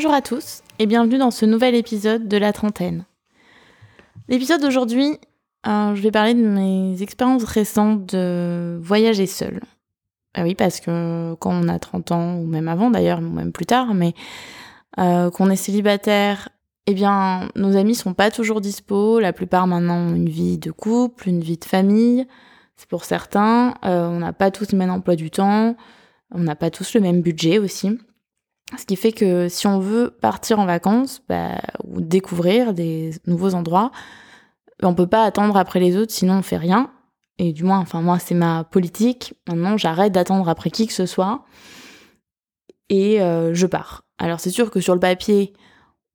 Bonjour à tous et bienvenue dans ce nouvel épisode de la trentaine. L'épisode d'aujourd'hui, euh, je vais parler de mes expériences récentes de voyager seule. Ah oui, parce que quand on a 30 ans, ou même avant d'ailleurs, ou même plus tard, mais euh, qu'on est célibataire, eh bien, nos amis sont pas toujours dispo. La plupart maintenant ont une vie de couple, une vie de famille. C'est pour certains. Euh, on n'a pas tous le même emploi du temps. On n'a pas tous le même budget aussi. Ce qui fait que si on veut partir en vacances bah, ou découvrir des nouveaux endroits, on peut pas attendre après les autres, sinon on fait rien. Et du moins, enfin moi, c'est ma politique. Maintenant, j'arrête d'attendre après qui que ce soit et euh, je pars. Alors c'est sûr que sur le papier,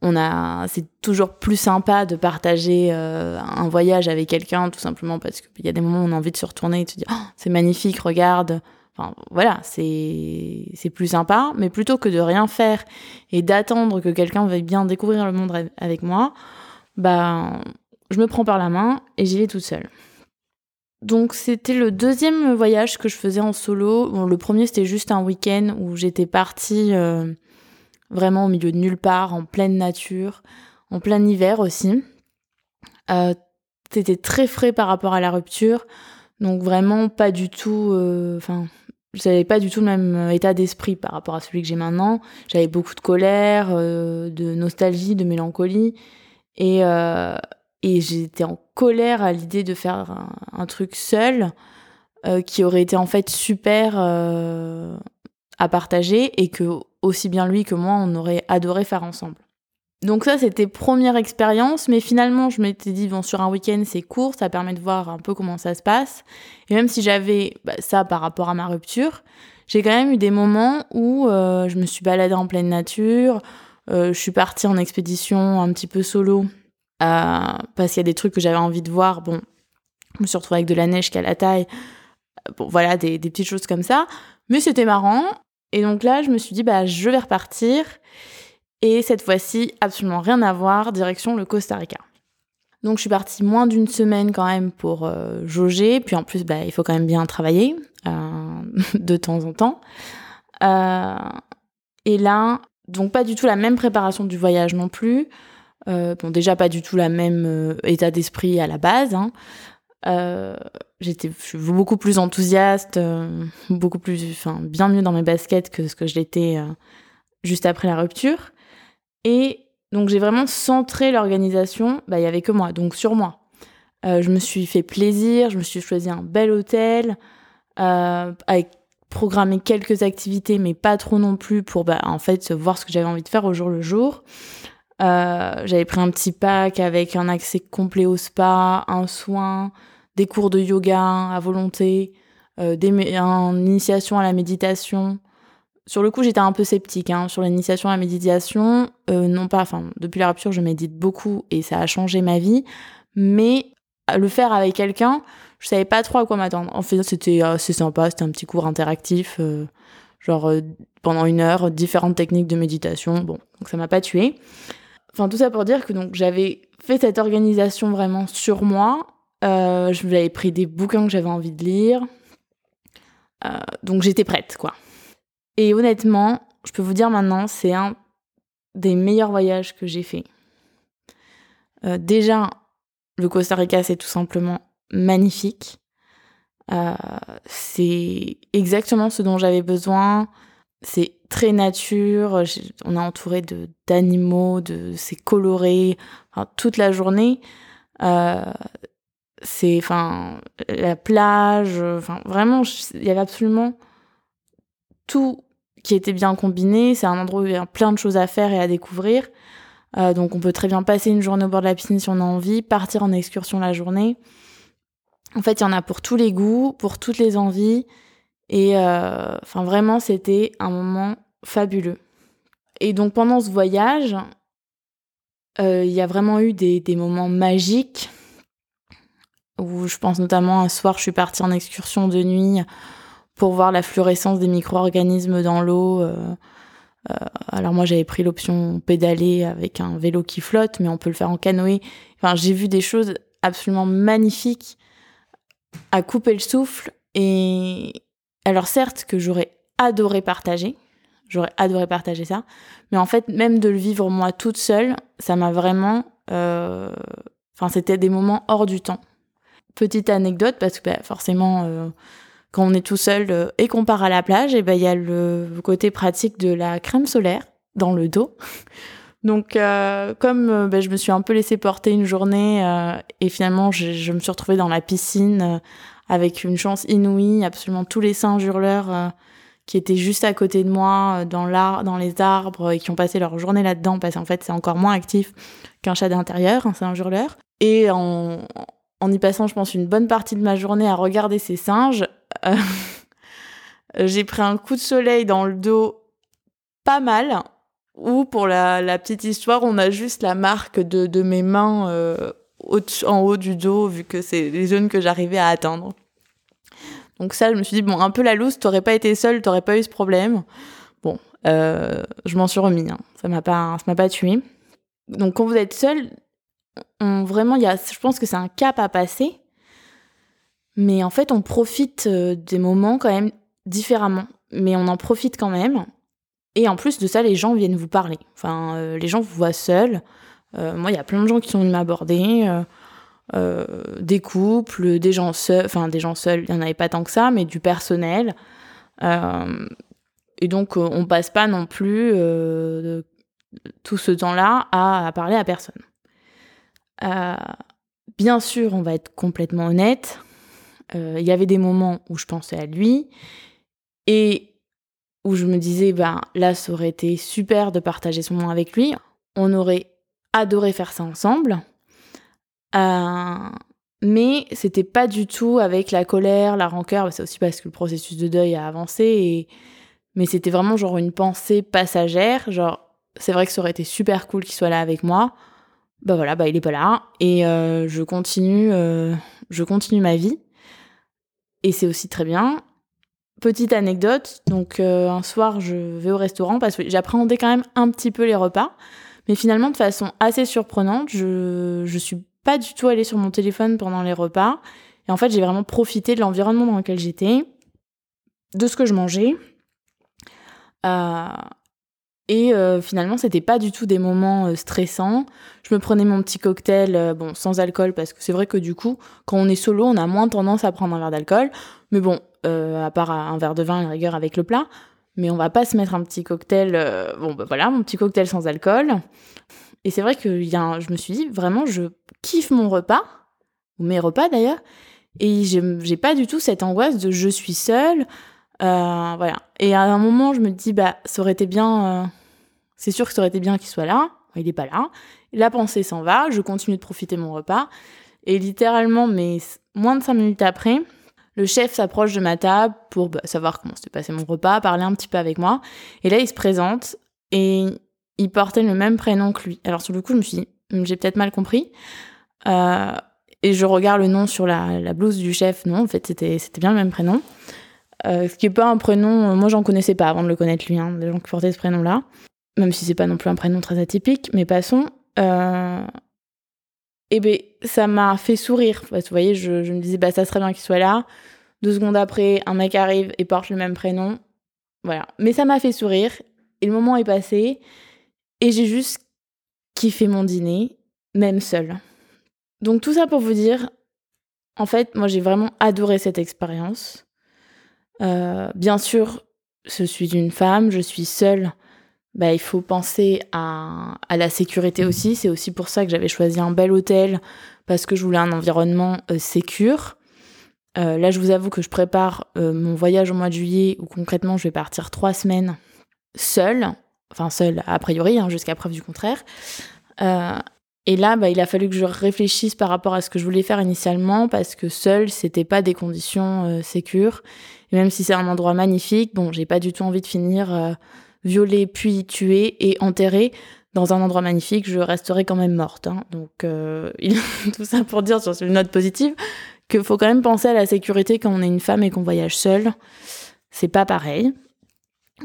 on a, c'est toujours plus sympa de partager euh, un voyage avec quelqu'un, tout simplement parce qu'il y a des moments où on a envie de se retourner et de se dire, oh, c'est magnifique, regarde. Enfin voilà, c'est plus sympa. Mais plutôt que de rien faire et d'attendre que quelqu'un veuille bien découvrir le monde avec moi, bah je me prends par la main et j'y vais toute seule. Donc c'était le deuxième voyage que je faisais en solo. Le premier c'était juste un week-end où j'étais partie euh, vraiment au milieu de nulle part, en pleine nature, en plein hiver aussi. Euh, c'était très frais par rapport à la rupture, donc vraiment pas du tout. Euh, enfin, j'avais pas du tout le même état d'esprit par rapport à celui que j'ai maintenant. J'avais beaucoup de colère, de nostalgie, de mélancolie, et et j'étais en colère à l'idée de faire un, truc seul euh, qui aurait été en fait super euh, à partager et que aussi bien lui que moi on aurait adoré faire ensemble. Donc ça c'était première expérience, mais finalement je m'étais dit bon sur un week-end c'est court, ça permet de voir un peu comment ça se passe. Et même si j'avais bah, ça par rapport à ma rupture, j'ai quand même eu des moments où euh, je me suis baladée en pleine nature, je suis partie en expédition un petit peu solo euh, parce qu'il y a des trucs que j'avais envie de voir. Bon, je me suis retrouvée avec de la neige qu'à la taille. Bon, voilà, des, des, petites choses comme ça. Mais c'était marrant. Et donc là, je me suis dit, bah, je vais repartir. Et cette fois-ci, absolument rien à voir, direction le Costa Rica. Donc je suis partie moins d'une semaine quand même pour euh, jauger. Puis en plus, bah, il faut quand même bien travailler euh, de temps en temps. Euh, et là, donc pas du tout la même préparation du voyage non plus. Bon, déjà pas du tout la même état d'esprit à la base. Hein. J'étais beaucoup plus enthousiaste, beaucoup plus, enfin, bien mieux dans mes baskets que ce que je l'étais juste après la rupture. Et donc j'ai vraiment centré l'organisation. Bah, il y avait que moi, donc sur moi. je me suis fait plaisir, je me suis choisi un bel hôtel avec programmé quelques activités, mais pas trop non plus pour bah, en fait voir ce que j'avais envie de faire au jour le jour. Euh, j'avais pris un petit pack avec un accès complet au spa, un soin, des cours de yoga à volonté, euh, des, une initiation à la méditation. Sur le coup, j'étais un peu sceptique hein, sur l'initiation à la méditation. Euh, non pas, enfin, depuis la rupture, je médite beaucoup et ça a changé ma vie. Mais le faire avec quelqu'un, je savais pas trop à quoi m'attendre. En fait, c'était assez sympa, c'était un petit cours interactif, genre pendant une heure, différentes techniques de méditation. Bon, donc ça m'a pas tué. Enfin, tout ça pour dire que donc j'avais fait cette organisation vraiment sur moi. Euh, je avais pris des bouquins que j'avais envie de lire. Euh, donc j'étais prête, quoi. Et honnêtement, je peux vous dire maintenant, c'est un des meilleurs voyages que j'ai fait. Euh, déjà, le Costa Rica, c'est tout simplement magnifique. c'est exactement ce dont j'avais besoin. C'est très nature, on est entouré d'animaux, c'est coloré, toute la journée. Euh, c'est enfin la plage, enfin vraiment il y avait absolument tout qui était bien combiné. C'est un endroit où il y a plein de choses à faire et à découvrir. Euh, donc on peut très bien passer une journée au bord de la piscine si on a envie, partir en excursion la journée. En fait, il y en a pour tous les goûts, pour toutes les envies. Et euh, enfin, vraiment, c'était un moment fabuleux. Et donc, pendant ce voyage, euh, il y a vraiment eu des, des, moments magiques où je pense notamment un soir, je suis partie en excursion de nuit pour voir la fluorescence des micro-organismes dans l'eau. Euh, alors moi j'avais pris l'option pédaler avec un vélo qui flotte, mais on peut le faire en canoë. Enfin, j'ai vu des choses absolument magnifiques à couper le souffle et, alors certes que j'aurais adoré partager, J'aurais adoré partager ça. Mais en fait, même de le vivre moi toute seule, ça m'a vraiment. Euh, enfin, c'était des moments hors du temps. Petite anecdote, parce que bah, forcément, euh, quand on est tout seul euh, et qu'on part à la plage, et ben il y a le côté pratique de la crème solaire dans le dos. Donc, comme bah, je me suis un peu laissé porter une journée et finalement je, me suis retrouvée dans la piscine avec une chance inouïe, absolument tous les singes hurleurs qui étaient juste à côté de moi, euh, dans, dans les arbres, et qui ont passé leur journée là-dedans, parce qu'en fait, c'est encore moins actif qu'un chat d'intérieur, un hurleur. Et en, en y passant, je pense, une bonne partie de ma journée à regarder ces singes, euh, j'ai pris un coup de soleil dans le dos pas mal, ou pour la, petite histoire, on a juste la marque de, de mes mains euh, en haut du dos, vu que c'est les zones que j'arrivais à atteindre. Donc ça, je me suis dit, bon, un peu la loose, t'aurais pas été seule, t'aurais pas eu ce problème. Bon, euh, je m'en suis remis, hein. ça m'a pas, ça m'a pas tué. Donc quand vous êtes seul, on, vraiment, y a, je pense que c'est un cap à passer. Mais en fait, on profite euh, des moments quand même différemment. Mais on en profite quand même. Et en plus de ça, les gens viennent vous parler. Enfin, euh, les gens vous voient seul. moi, il y a plein de gens qui sont venus m'aborder. Euh, des couples, des gens seuls, enfin des gens seuls, il n'y en avait pas tant que ça, mais du personnel. Euh, et donc euh, on passe pas non plus tout ce temps-là à, parler à personne. Bien sûr, on va être complètement honnête. Il y avait des moments où je pensais à lui et où je me disais, ben là, ça aurait été super de partager ce moment avec lui. On aurait adoré faire ça ensemble. Euh, mais c'était pas du tout avec la colère, la rancœur. C'est aussi parce que le processus de deuil a avancé. Mais c'était vraiment genre une pensée passagère. Genre, c'est vrai que ça aurait été super cool qu'il soit là avec moi. Bah voilà, bah il est pas là. Et euh, je continue, euh, je continue ma vie. Et c'est aussi très bien. Petite anecdote, donc un soir je vais au restaurant parce que j'appréhendais quand même un petit peu les repas, mais finalement de façon assez surprenante, je, je suis pas du tout aller sur mon téléphone pendant les repas. Et en fait, j'ai vraiment profité de l'environnement dans lequel j'étais, de ce que je mangeais. Euh, et euh, finalement, c'était pas du tout des moments euh, stressants. Je me prenais mon petit cocktail, bon, sans alcool, parce que c'est vrai que du coup, quand on est solo, on a moins tendance à prendre un verre d'alcool. Mais bon, à part un verre de vin, à rigueur, avec le plat. Mais on va pas se mettre un petit cocktail, bon, bah voilà, mon petit cocktail sans alcool. Et c'est vrai que je me suis dit, vraiment, je kiffe mon repas, ou mes repas d'ailleurs, et j'ai pas du tout cette angoisse de je suis seule. Euh, voilà. Et à un moment, je me dis, bah, ça aurait été bien. C'est sûr que ça aurait été bien qu'il soit là. Il n'est pas là. La pensée s'en va. Je continue de profiter mon repas. Et littéralement, mais moins de cinq minutes après, le chef s'approche de ma table pour bah, savoir comment s'est passé mon repas, parler un petit peu avec moi. Et là, il se présente et il portait le même prénom que lui. Alors sur le coup, je me suis dit, hmm, j'ai peut-être mal compris. Euh, et je regarde le nom sur la, blouse du chef. Non, en fait, c'était, c'était bien le même prénom. Euh, ce qui n'est pas un prénom, euh, moi j'en connaissais pas avant de le connaître lui, hein, des gens qui portaient ce prénom-là. Même si c'est pas non plus un prénom très atypique, mais passons. Euh... Et ben, ça m'a fait sourire. Vous voyez, je, je me disais, bah ça serait bien qu'il soit là. Deux secondes après, un mec arrive et porte le même prénom. Voilà. Mais ça m'a fait sourire. Et le moment est passé. Et j'ai juste kiffé mon dîner, même seul. Donc tout ça pour vous dire, en fait, moi j'ai vraiment adoré cette expérience. Euh, bien sûr, je suis une femme, je suis seule. Bah, il faut penser à, la sécurité aussi. C'est aussi pour ça que j'avais choisi un bel hôtel, parce que je voulais un environnement euh. Euh, là, je vous avoue que je prépare euh, mon voyage au mois de juillet, où concrètement, je vais partir trois semaines seule enfin seul a priori, hein, jusqu'à preuve du contraire. Euh, et là, bah, il a fallu que je réfléchisse par rapport à ce que je voulais faire initialement, parce que seul, c'était pas des conditions sécures. Et même si c'est un endroit magnifique, bon, j'ai pas du tout envie de finir violée, puis tuée et enterrée dans un endroit magnifique. Je resterai quand même morte. Hein. Donc, tout ça pour dire sur une note positive qu'il faut quand même penser à la sécurité quand on est une femme et qu'on voyage seule. C'est pas pareil.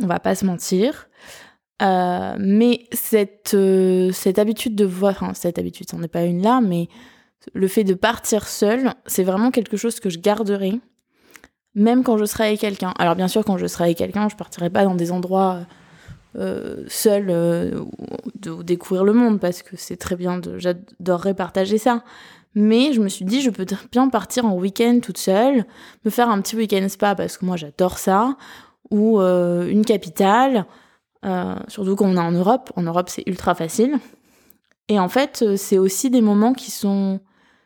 On va pas se mentir. Euh, mais cette, euh, cette habitude de voir, enfin cette habitude, c'en est pas une là, mais le fait de partir seule, c'est vraiment quelque chose que je garderai, même quand je serai avec quelqu'un. Alors bien sûr, quand je serai avec quelqu'un, je partirai pas dans des endroits euh, seule euh, de découvrir le monde parce que c'est très bien, j'adorerais partager ça. Mais je me suis dit, je peux bien partir en week-end toute seule, me faire un petit week-end spa parce que moi j'adore ça, ou euh, une capitale, surtout quand on est en Europe. En Europe, c'est ultra facile. Et en fait, c'est aussi des moments qui sont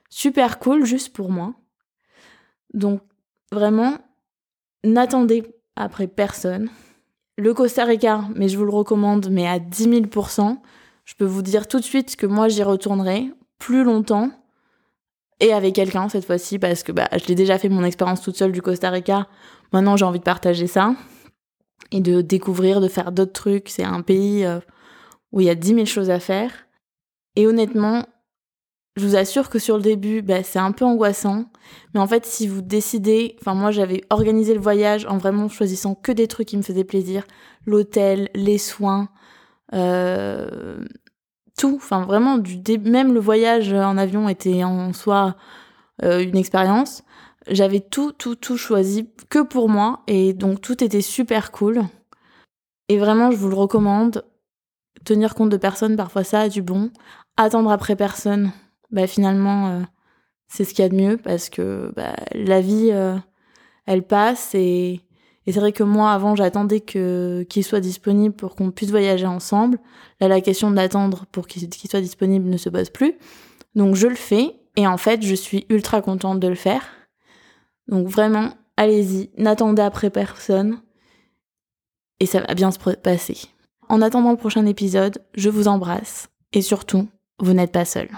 super cool juste pour moi. Donc, vraiment, n'attendez après personne. Le Costa Rica, mais je vous le recommande, mais à 10 000%. Je peux vous dire tout de suite que moi, j'y retournerai plus longtemps et avec quelqu'un cette fois-ci parce que bah, je l'ai déjà fait mon expérience toute seule du Costa Rica. Maintenant, j'ai envie de partager ça et de découvrir, de faire d'autres trucs. C'est un pays euh, où il y a 10 000 choses à faire. Et honnêtement, je vous assure que sur le début, bah, c'est un peu angoissant. Mais en fait, si vous décidez, enfin moi j'avais organisé le voyage en vraiment choisissant que des trucs qui me faisaient plaisir, l'hôtel, les soins, euh, tout. Enfin vraiment, du même le voyage en avion était en soi euh, une expérience. J'avais tout, tout, tout choisi que pour moi et donc tout était super cool. Et vraiment, je vous le recommande. Tenir compte de personne, parfois ça a du bon. Attendre après personne, bah, finalement, euh, c'est ce qu'il y a de mieux parce que bah, la vie, euh, elle passe et, et c'est vrai que moi, avant, j'attendais que qu'il soit disponible pour qu'on puisse voyager ensemble. Là, la question d'attendre pour qu'il soit disponible ne se pose plus. Donc, je le fais et en fait, je suis ultra contente de le faire. Donc, vraiment, allez-y, n'attendez après personne et ça va bien se passer. En attendant le prochain épisode, je vous embrasse et surtout, vous n'êtes pas seul.